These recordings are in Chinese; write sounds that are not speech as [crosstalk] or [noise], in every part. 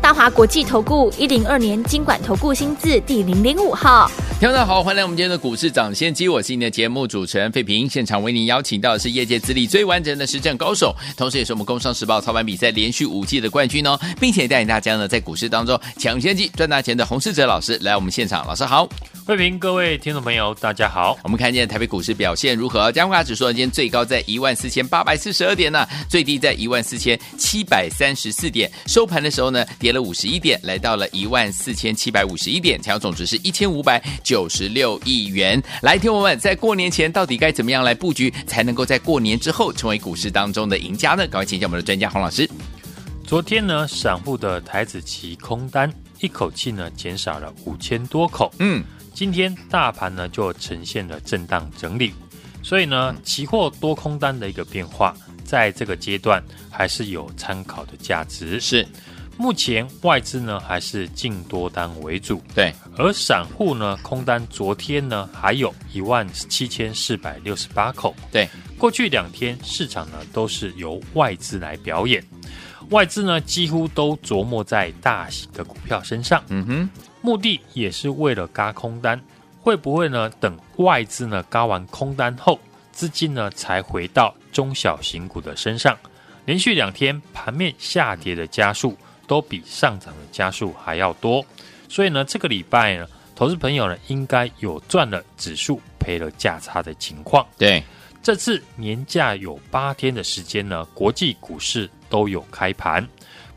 大华国际投顾一零二年金管投顾新字第零零五号。听众好，欢迎来我们今天的股市涨先机，我是你的节目主持人费平。现场为您邀请到的是业界资历最完整的实战高手，同时也是我们工商时报操盘比赛连续五季的冠军哦，并且带领大家呢在股市当中抢先机赚大钱的洪世哲老师来我们现场，老师好，费平，各位听众朋友大家好。我们看见台北股市表现如何？加权指数今天最高在一万四千八百四十二点呢、啊，最低在一万四千七百三十四点，收盘的时候呢跌了五十一点，来到了一万四千七百五十一点，成交总值是一千五百九十六亿元。来，听我们在过年前到底该怎么样来布局，才能够在过年之后成为股市当中的赢家呢？赶快请教我们的专家洪老师。昨天呢，散户的台子期空单一口气呢减少了五千多口。嗯，今天大盘呢就呈现了震荡整理，所以呢，期货多空单的一个变化，在这个阶段还是有参考的价值。是。目前外资呢还是净多单为主，对，而散户呢空单昨天呢还有一万七千四百六十八口，对，过去两天市场呢都是由外资来表演，外资呢几乎都琢磨在大型的股票身上，嗯哼，目的也是为了嘎空单，会不会呢等外资呢嘎完空单后，资金呢才回到中小型股的身上，连续两天盘面下跌的家数。都比上涨的加速还要多，所以呢，这个礼拜呢，投资朋友呢应该有赚了指数，赔了价差的情况。对，这次年假有八天的时间呢，国际股市都有开盘，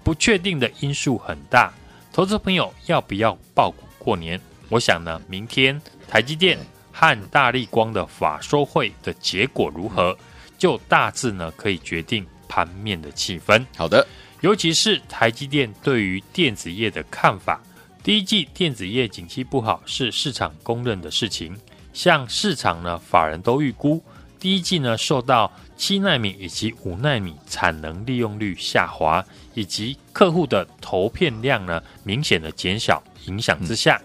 不确定的因素很大。投资朋友要不要爆股过年？我想呢，明天台积电和大力光的法说会的结果如何，就大致呢可以决定盘面的气氛。好的。尤其是台积电对于电子业的看法，第一季电子业景气不好是市场公认的事情。像市场呢，法人都预估第一季呢，受到七奈米以及五奈米产能利用率下滑，以及客户的投片量呢明显的减小影响之下，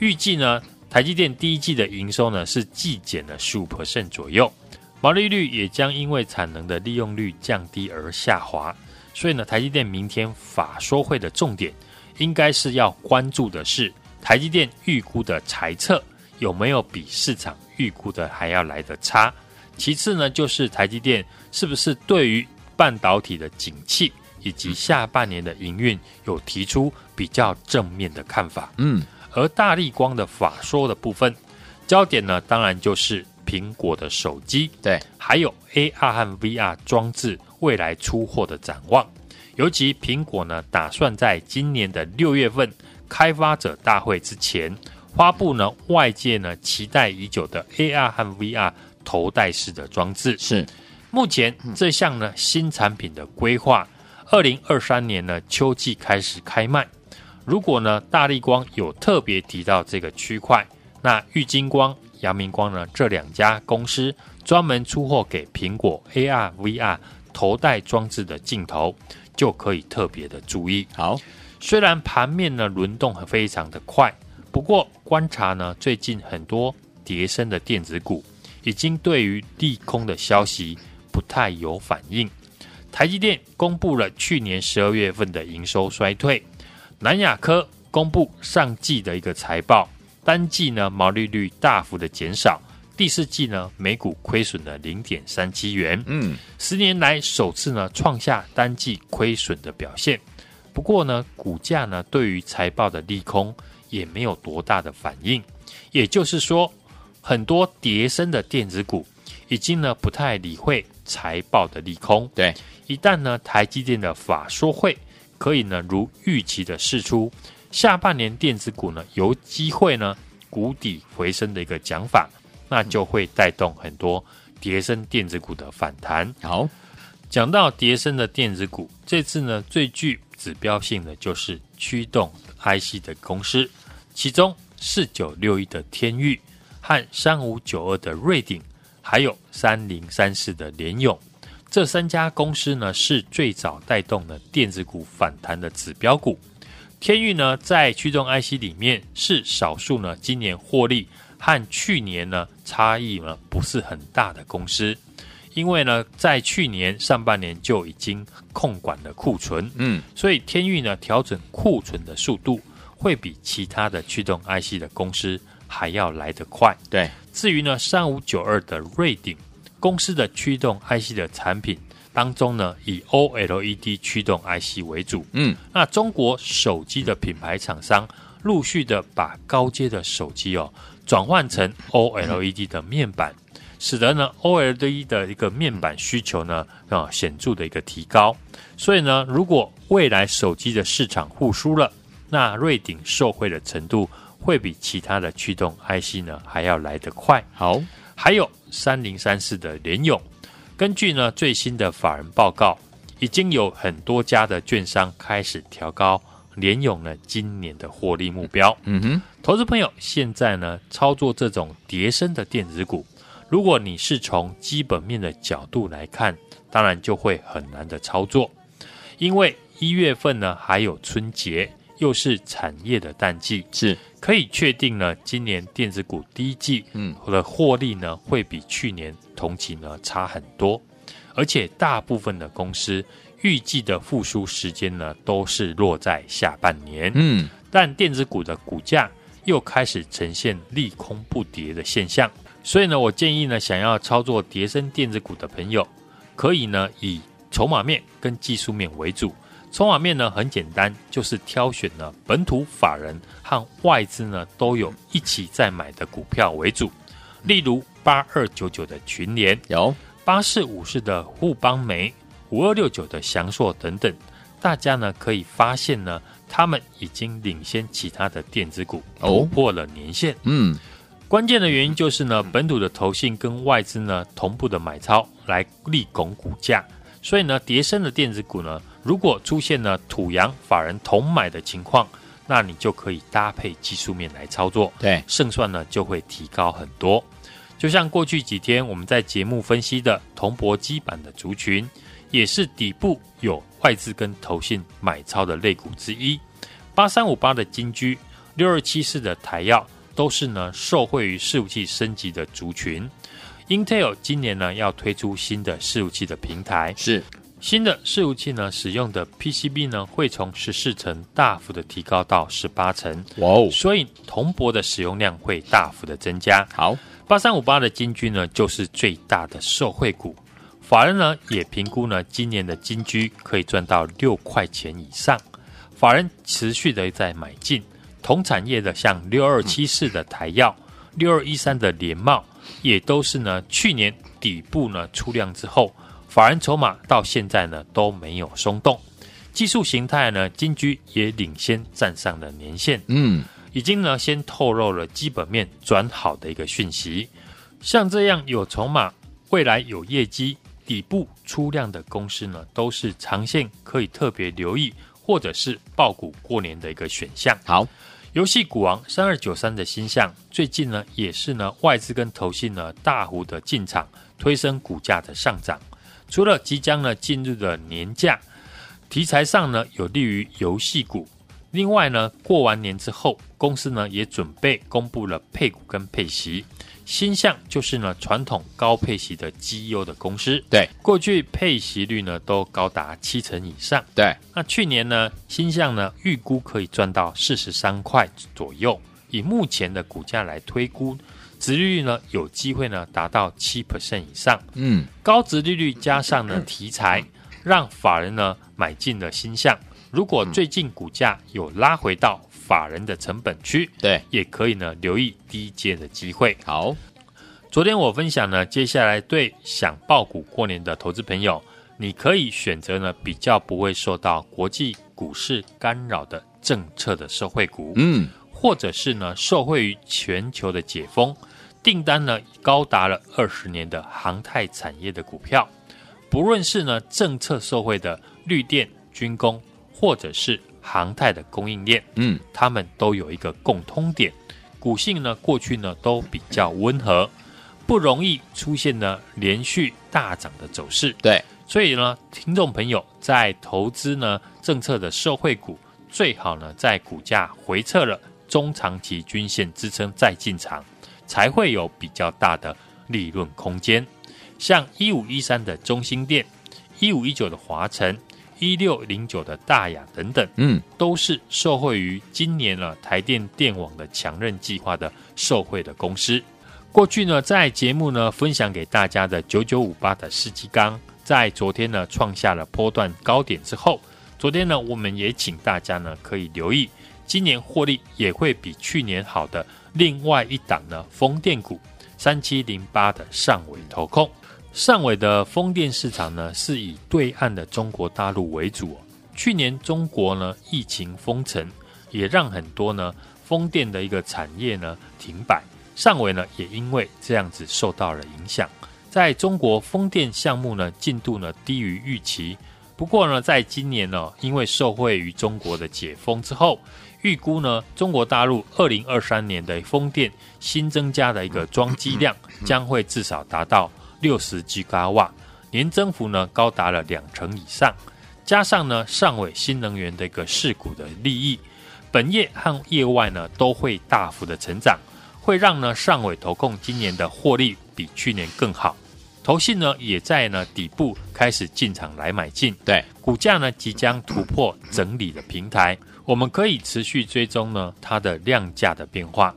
预计呢，台积电第一季的营收呢是季减了十五 percent 左右，毛利率也将因为产能的利用率降低而下滑。所以呢，台积电明天法说会的重点，应该是要关注的是台积电预估的财测有没有比市场预估的还要来得差。其次呢，就是台积电是不是对于半导体的景气以及下半年的营运有提出比较正面的看法。嗯，而大力光的法说的部分，焦点呢，当然就是苹果的手机，对，还有 AR 和 VR 装置。未来出货的展望，尤其苹果呢，打算在今年的六月份开发者大会之前发布呢，外界呢期待已久的 AR 和 VR 头戴式的装置。是，目前这项呢新产品的规划，二零二三年呢秋季开始开卖。如果呢大力光有特别提到这个区块，那玉金光、阳明光呢这两家公司专门出货给苹果 AR、VR。头戴装置的镜头就可以特别的注意。好，虽然盘面呢轮动非常的快，不过观察呢最近很多跌升的电子股已经对于利空的消息不太有反应。台积电公布了去年十二月份的营收衰退，南亚科公布上季的一个财报，单季呢毛利率大幅的减少。第四季呢，每股亏损了零点三七元，嗯，十年来首次呢创下单季亏损的表现。不过呢，股价呢对于财报的利空也没有多大的反应。也就是说，很多跌升的电子股已经呢不太理会财报的利空。对，一旦呢台积电的法说会可以呢如预期的释出，下半年电子股呢有机会呢谷底回升的一个讲法。那就会带动很多叠升电子股的反弹。好，讲到叠升的电子股，这次呢最具指标性的就是驱动 IC 的公司，其中四九六一的天域和三五九二的瑞鼎，还有三零三四的联咏，这三家公司呢是最早带动了电子股反弹的指标股。天域呢在驱动 IC 里面是少数呢今年获利和去年呢差异呢不是很大的公司，因为呢在去年上半年就已经控管了库存，嗯，所以天域呢调整库存的速度会比其他的驱动 IC 的公司还要来得快。对，至于呢三五九二的瑞鼎。公司的驱动 IC 的产品当中呢，以 OLED 驱动 IC 为主。嗯，那中国手机的品牌厂商陆续的把高阶的手机哦转换成 OLED 的面板，使得呢 OLED 的一个面板需求呢啊显著的一个提高。所以呢，如果未来手机的市场复苏了，那瑞鼎受惠的程度会比其他的驱动 IC 呢还要来得快。好。还有三零三四的联咏，根据呢最新的法人报告，已经有很多家的券商开始调高联咏呢今年的获利目标。嗯哼，投资朋友现在呢操作这种叠升的电子股，如果你是从基本面的角度来看，当然就会很难的操作，因为一月份呢还有春节。又是产业的淡季，是。可以确定呢，今年电子股第一季嗯。的获利呢会比去年同期呢差很多，而且大部分的公司预计的复苏时间呢都是落在下半年，嗯，但电子股的股价又开始呈现利空不跌的现象，所以呢，我建议呢，想要操作叠升电子股的朋友，可以呢以筹码面跟技术面为主。筹码面呢很简单，就是挑选呢本土法人和外资呢都有一起在买的股票为主，例如八二九九的群联，有。八四五四的互邦媒，五二六九的祥硕等等，大家呢可以发现呢，他们已经领先其他的电子股突破了年线。嗯，关键的原因就是呢，本土的投信跟外资呢同步的买超来力拱股价，所以呢，叠升的电子股呢。如果出现了土洋法人同买的情况，那你就可以搭配技术面来操作，对，胜算呢就会提高很多。就像过去几天我们在节目分析的铜箔基板的族群，也是底部有外资跟投信买超的类股之一。八三五八的金居，六二七四的台药，都是呢受惠于伺服器升级的族群。Intel 今年呢要推出新的伺服器的平台，是。新的伺服器呢，使用的 PCB 呢，会从十四层大幅的提高到十八层。哇哦！所以铜箔的使用量会大幅的增加。好，八三五八的金居呢，就是最大的受惠股。法人呢也评估呢，今年的金居可以赚到六块钱以上。法人持续的在买进同产业的，像六二七四的台药、六二一三的联茂，也都是呢去年底部呢出量之后。法人筹码到现在呢都没有松动，技术形态呢金居也领先站上了年线，嗯，已经呢先透露了基本面转好的一个讯息。像这样有筹码、未来有业绩、底部出量的公司呢，都是长线可以特别留意，或者是爆股过年的一个选项。好，游戏股王三二九三的新项，最近呢也是呢外资跟投信呢大幅的进场，推升股价的上涨。除了即将呢进入的年假题材上呢有利于游戏股，另外呢过完年之后，公司呢也准备公布了配股跟配息。新向就是呢传统高配息的绩优的公司，对，过去配息率呢都高达七成以上，对。那去年呢新向呢预估可以赚到四十三块左右，以目前的股价来推估。值利率呢，有机会呢达到七 percent 以上。嗯，高值利率加上呢题材，让法人呢买进了新向。如果最近股价有拉回到法人的成本区，对，也可以呢留意低阶的机会。好，昨天我分享呢，接下来对想爆股过年的投资朋友，你可以选择呢比较不会受到国际股市干扰的政策的受惠股。嗯。或者是呢，受惠于全球的解封，订单呢高达了二十年的航太产业的股票，不论是呢政策受惠的绿电、军工，或者是航太的供应链，嗯，他们都有一个共通点，股性呢过去呢都比较温和，不容易出现呢连续大涨的走势。对，所以呢，听众朋友在投资呢政策的社会股，最好呢在股价回撤了中长期均线支撑再进场，才会有比较大的利润空间。像一五一三的中兴电、一五一九的华城、一六零九的大雅等等，嗯，都是受惠于今年呢台电电网的强韧计划的受惠的公司。过去呢，在节目呢分享给大家的九九五八的世纪钢，在昨天呢创下了波段高点之后，昨天呢我们也请大家呢可以留意，今年获利也会比去年好的另外一档呢风电股三七零八的上尾投控。上尾的风电市场呢，是以对岸的中国大陆为主。去年中国呢疫情封城，也让很多呢风电的一个产业呢停摆。汕尾呢也因为这样子受到了影响。在中国风电项目呢进度呢低于预期。不过呢，在今年呢，因为受惠于中国的解封之后，预估呢中国大陆二零二三年的风电新增加的一个装机量将会至少达到。六十吉瓦，年增幅呢高达了两成以上，加上呢上尾新能源的一个市股的利益，本业和业外呢都会大幅的成长，会让呢上尾投控今年的获利比去年更好。投信呢也在呢底部开始进场来买进，对股价呢即将突破整理的平台，我们可以持续追踪呢它的量价的变化。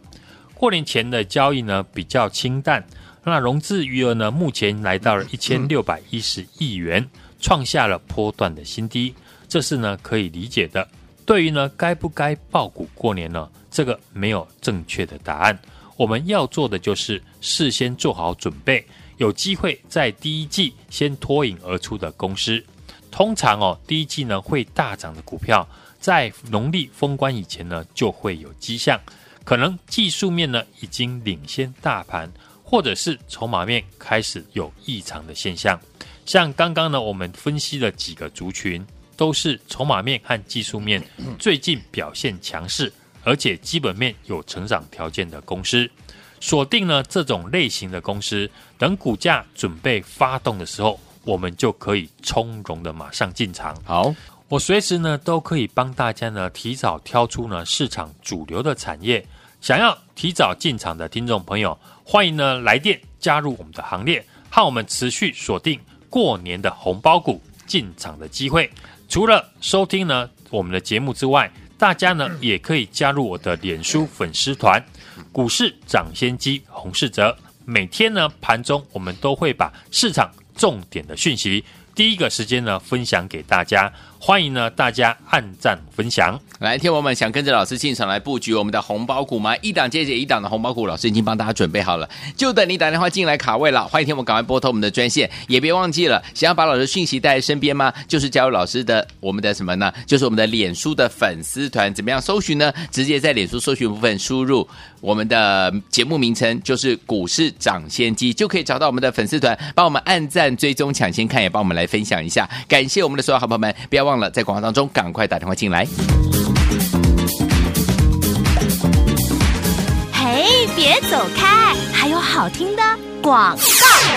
过年前的交易呢比较清淡。那融资余额呢，目前来到了一千六百一十亿元，创下了波段的新低，这是呢可以理解的。对于呢该不该爆股过年呢，这个没有正确的答案。我们要做的就是事先做好准备，有机会在第一季先脱颖而出的公司。通常哦，第一季呢会大涨的股票，在农历封关以前呢就会有迹象，可能技术面呢已经领先大盘。或者是筹码面开始有异常的现象，像刚刚呢，我们分析了几个族群，都是筹码面和技术面 [clears throat] 最近表现强势，而且基本面有成长条件的公司，锁定了这种类型的公司，等股价准备发动的时候，我们就可以从容的马上进场。好，我随时呢都可以帮大家呢提早挑出呢市场主流的产业。想要提早进场的听众朋友，欢迎呢来电加入我们的行列，和我们持续锁定过年的红包股进场的机会。除了收听呢我们的节目之外，大家呢也可以加入我的脸书粉丝团“股市掌先机洪世哲”。每天呢盘中我们都会把市场重点的讯息第一个时间呢分享给大家。欢迎呢，大家按赞分享。来，听我们想跟着老师进场来布局我们的红包股吗？一档接着一档的红包股，老师已经帮大家准备好了，就等你打电话进来卡位了。欢迎听我们赶快拨通我们的专线，也别忘记了，想要把老师讯息带在身边吗？就是加入老师的我们的什么呢？就是我们的脸书的粉丝团，怎么样搜寻呢？直接在脸书搜寻部分输入我们的节目名称，就是股市涨先机，就可以找到我们的粉丝团，帮我们按赞追踪抢先看，也帮我们来分享一下。感谢我们的所有好朋友们，不要忘。忘了在广告当中赶快打电话进来。嘿，别走开，还有好听的广。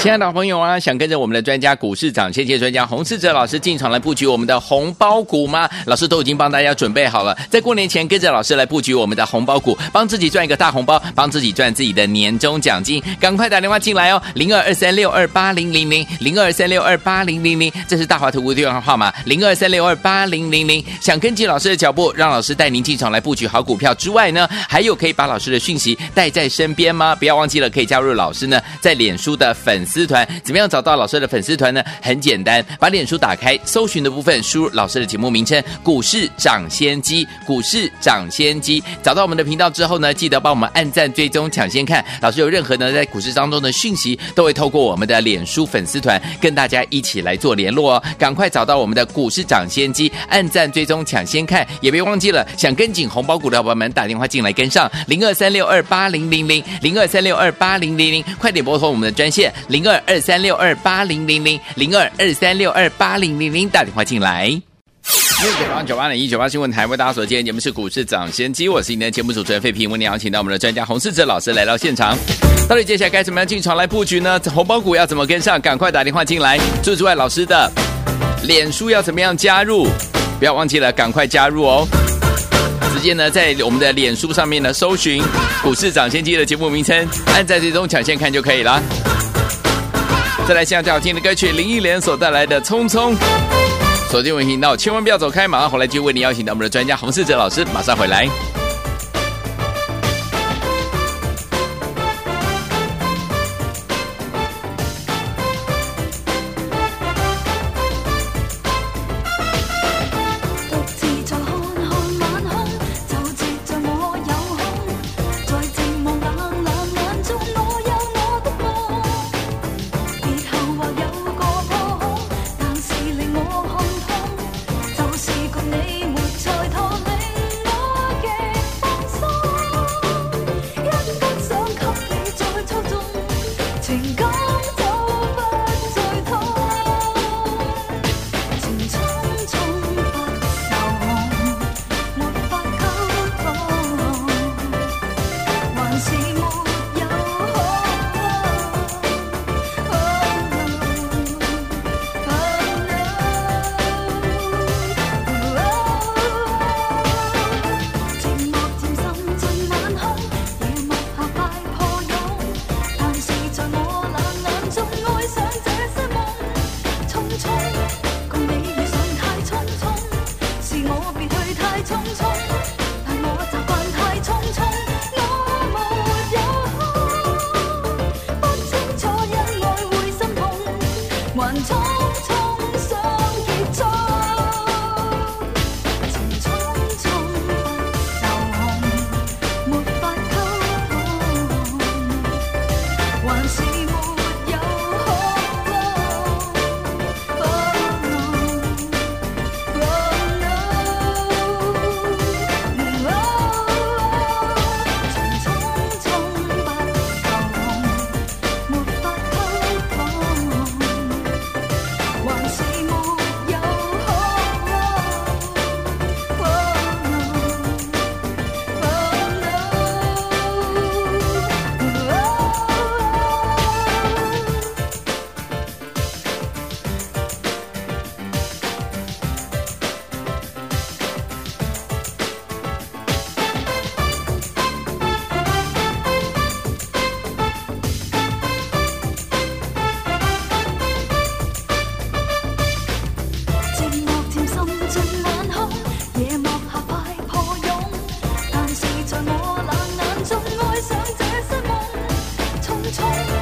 亲爱的朋友啊，想跟着我们的专家股市长，谢谢专家洪世哲老师进场来布局我们的红包股吗？老师都已经帮大家准备好了，在过年前跟着老师来布局我们的红包股，帮自己赚一个大红包，帮自己赚自己的年终奖金。赶快打电话进来哦，零二二三六二八零零零零二三六二八零零零，这是大华投顾电话号码零二三六二八零零零。想跟进老师的脚步，让老师带您进场来布局好股票之外呢，还有可以把老师的讯息带在身边吗？不要忘记了，可以加入老师呢在脸书的粉。粉丝团怎么样找到老师的粉丝团呢？很简单，把脸书打开，搜寻的部分输入老师的节目名称“股市涨先机”，股市涨先机，找到我们的频道之后呢，记得帮我们按赞、追踪、抢先看。老师有任何呢在股市当中的讯息，都会透过我们的脸书粉丝团跟大家一起来做联络哦。赶快找到我们的“股市涨先机”，按赞、追踪、抢先看，也别忘记了想跟紧红包股的伙伴们打电话进来跟上零二三六二八零零零零二三六二八零零零，快点拨通我们的专线。零二二三六二八零零零零二二三六二八零零零，打电话进来。六九八九八零一九八新闻台为大家所见，节目是股市涨先机，我是今天的节目主持人费平，为您邀请到我们的专家洪世哲老师来到现场。到底接下来该怎么样进场来布局呢？红包股要怎么跟上？赶快打电话进来。除此之外，老师的脸书要怎么样加入？不要忘记了，赶快加入哦！直接呢，在我们的脸书上面呢，搜寻“股市涨先机”的节目名称，按在最终抢先看就可以了。再来，现在最好听的歌曲，林忆莲所带来的《匆匆》。锁定我频道，千万不要走开，马上回来就为你邀请到我们的专家洪世哲老师，马上回来。 정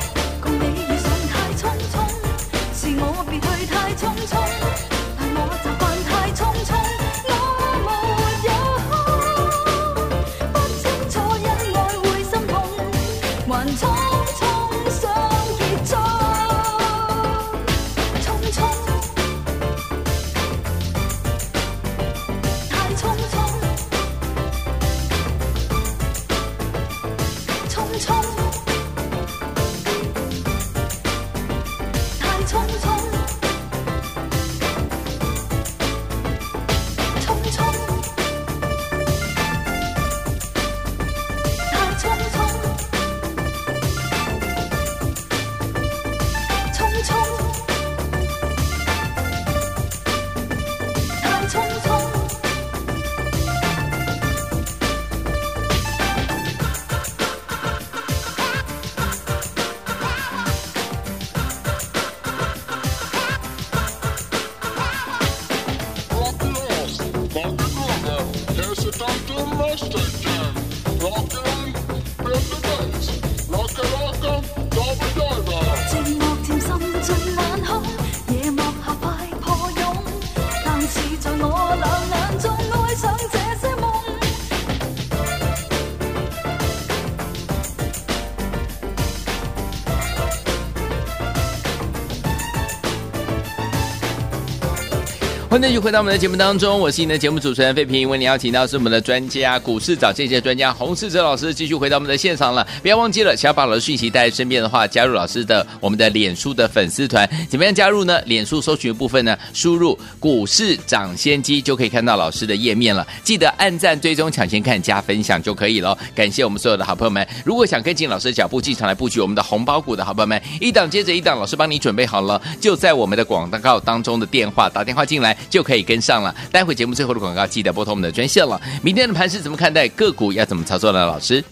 欢迎继续回到我们的节目当中，我是你的节目主持人费平。为你邀请到是我们的专家，股市找先机专家洪世哲老师，继续回到我们的现场了。不要忘记了，想要把老师讯息带在身边的话，加入老师的我们的脸书的粉丝团。怎么样加入呢？脸书搜寻部分呢，输入“股市涨先机”就可以看到老师的页面了。记得按赞、追踪、抢先看、加分享就可以了。感谢我们所有的好朋友们。如果想跟紧老师的脚步，进场来布局我们的红包股的好朋友们，一档接着一档，老师帮你准备好了，就在我们的广告当中的电话打电话进来。就可以跟上了。待会节目最后的广告，记得拨通我们的专线了。明天的盘是怎么看待？个股要怎么操作呢？老师，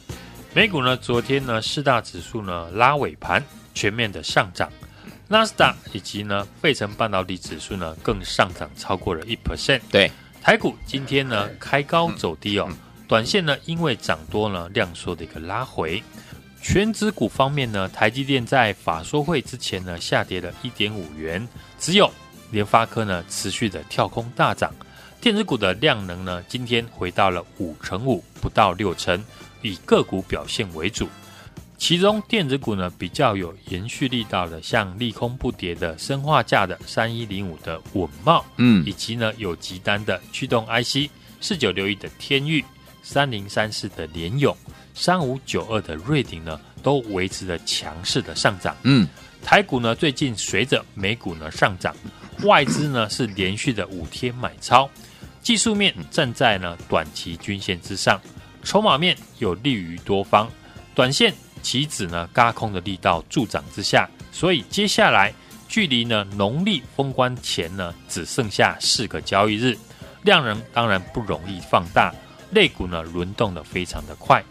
美股呢？昨天呢，四大指数呢拉尾盘，全面的上涨。纳斯达以及呢费城半导体指数呢更上涨超过了一 percent。对，台股今天呢开高走低哦，短线呢因为涨多呢量缩的一个拉回。全指股方面呢，台积电在法说会之前呢下跌了一点五元，只有。联发科呢持续的跳空大涨，电子股的量能呢今天回到了五成五，不到六成，以个股表现为主。其中电子股呢比较有延续力道的，像利空不跌的生化价的三一零五的稳懋，嗯，以及呢有急单的驱动 IC 四九六一的天域、三零三四的联咏、三五九二的瑞鼎呢，都维持着强势的上涨。嗯，台股呢最近随着美股呢上涨。外资呢是连续的五天买超，技术面站在呢短期均线之上，筹码面有利于多方，短线棋子呢嘎空的力道助长之下，所以接下来距离呢农历封关前呢只剩下四个交易日，量能当然不容易放大，类股呢轮动的非常的快，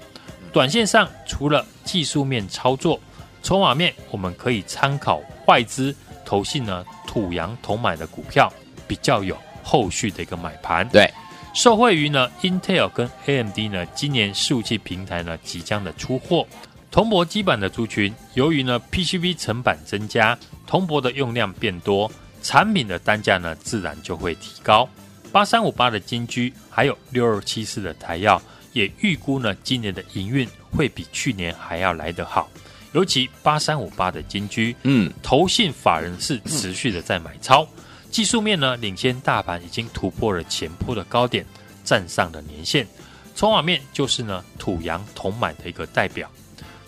短线上除了技术面操作，筹码面我们可以参考外资投信呢。土洋同买的股票比较有后续的一个买盘，对，受惠于呢，Intel 跟 AMD 呢，今年伺服器平台呢即将的出货，铜箔基板的族群，由于呢 PCB 成本增加，铜箔的用量变多，产品的单价呢自然就会提高。八三五八的金居，还有六二七四的台药，也预估呢今年的营运会比去年还要来得好。尤其八三五八的金居，嗯，投信法人是持续的在买超，技术面呢领先大盘已经突破了前坡的高点，站上了年线，筹码面就是呢土洋同买的一个代表，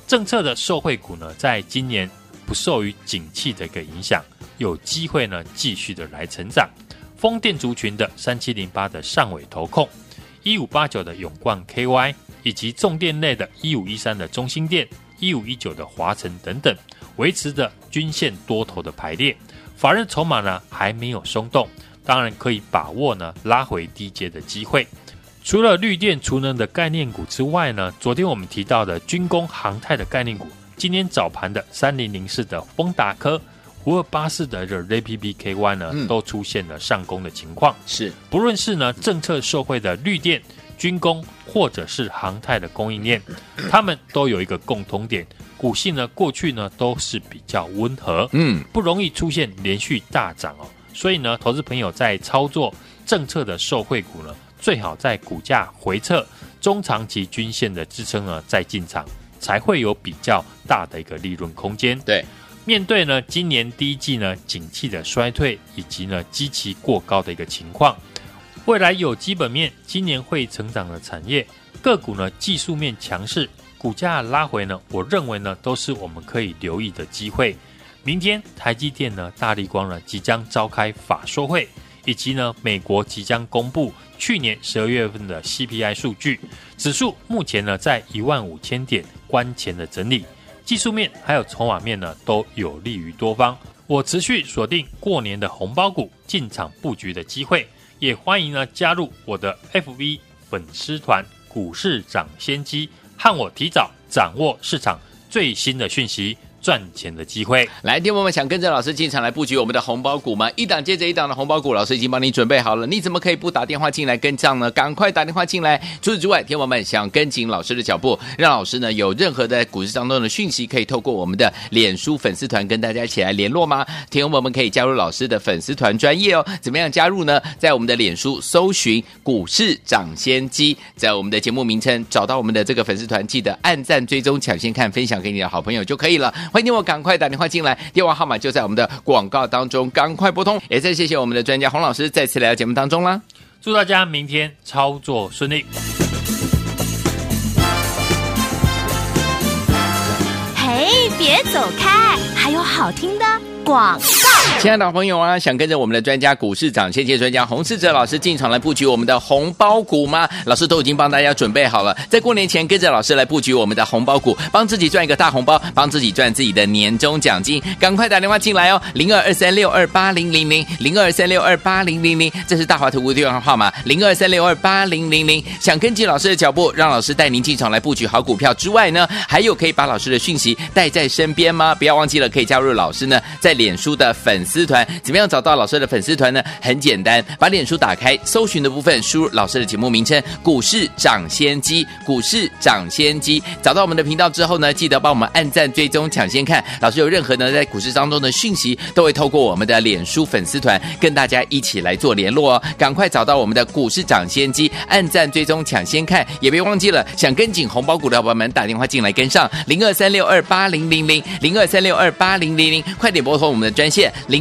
政策的受惠股呢，在今年不受于景气的一个影响，有机会呢继续的来成长，风电族群的三七零八的上尾投控，一五八九的永冠 KY，以及重电类的一五一三的中兴电。一五一九的华晨等等，维持着均线多头的排列，法人筹码呢还没有松动，当然可以把握呢拉回低阶的机会。除了绿电储能的概念股之外呢，昨天我们提到的军工航太的概念股，今天早盘的三零零四的丰达科、五二八四的这 JPPKY 呢，嗯、都出现了上攻的情况。是，不论是呢政策受惠的绿电。军工或者是航太的供应链，[laughs] 他们都有一个共同点，股性呢过去呢都是比较温和，嗯，不容易出现连续大涨哦。所以呢，投资朋友在操作政策的受惠股呢，最好在股价回撤中长期均线的支撑呢再进场，才会有比较大的一个利润空间。对，面对呢今年第一季呢景气的衰退以及呢基期过高的一个情况。未来有基本面，今年会成长的产业个股呢，技术面强势，股价拉回呢，我认为呢，都是我们可以留意的机会。明天台积电呢，大立光呢，即将召开法说会，以及呢，美国即将公布去年十二月份的 CPI 数据，指数目前呢，在一万五千点关前的整理，技术面还有筹码面呢，都有利于多方。我持续锁定过年的红包股进场布局的机会。也欢迎呢加入我的 FV 粉丝团股市涨先机，和我提早掌握市场最新的讯息。赚钱的机会，来，听友们想跟着老师进场来布局我们的红包股吗？一档接着一档的红包股，老师已经帮你准备好了，你怎么可以不打电话进来跟上呢？赶快打电话进来！除此之外，听友们想跟紧老师的脚步，让老师呢有任何的股市当中的讯息，可以透过我们的脸书粉丝团跟大家一起来联络吗？听友们可以加入老师的粉丝团专业哦。怎么样加入呢？在我们的脸书搜寻“股市涨先机”，在我们的节目名称找到我们的这个粉丝团，记得按赞、追踪、抢先看、分享给你的好朋友就可以了。欢迎你我赶快打电话进来，电话号码就在我们的广告当中，赶快拨通。也再谢谢我们的专家洪老师再次来到节目当中啦，祝大家明天操作顺利。嘿，别走开，还有好听的广告。亲爱的朋友啊，想跟着我们的专家股市长，谢谢专家洪世哲老师进场来布局我们的红包股吗？老师都已经帮大家准备好了，在过年前跟着老师来布局我们的红包股，帮自己赚一个大红包，帮自己赚自己的年终奖金。赶快打电话进来哦，零二二三六二八零零零零二三六二八零零零，这是大华投顾电话号码零二三六二八零零零。想跟紧老师的脚步，让老师带您进场来布局好股票之外呢，还有可以把老师的讯息带在身边吗？不要忘记了，可以加入老师呢在脸书的粉丝。团怎么样找到老师的粉丝团呢？很简单，把脸书打开，搜寻的部分输入老师的节目名称“股市涨先机”，股市涨先机，找到我们的频道之后呢，记得帮我们按赞、追踪、抢先看。老师有任何呢在股市当中的讯息，都会透过我们的脸书粉丝团跟大家一起来做联络哦。赶快找到我们的“股市涨先机”，按赞、追踪、抢先看，也别忘记了想跟紧红包股的伙伴们打电话进来跟上零二三六二八零零零零二三六二八零零零，快点拨通我们的专线零。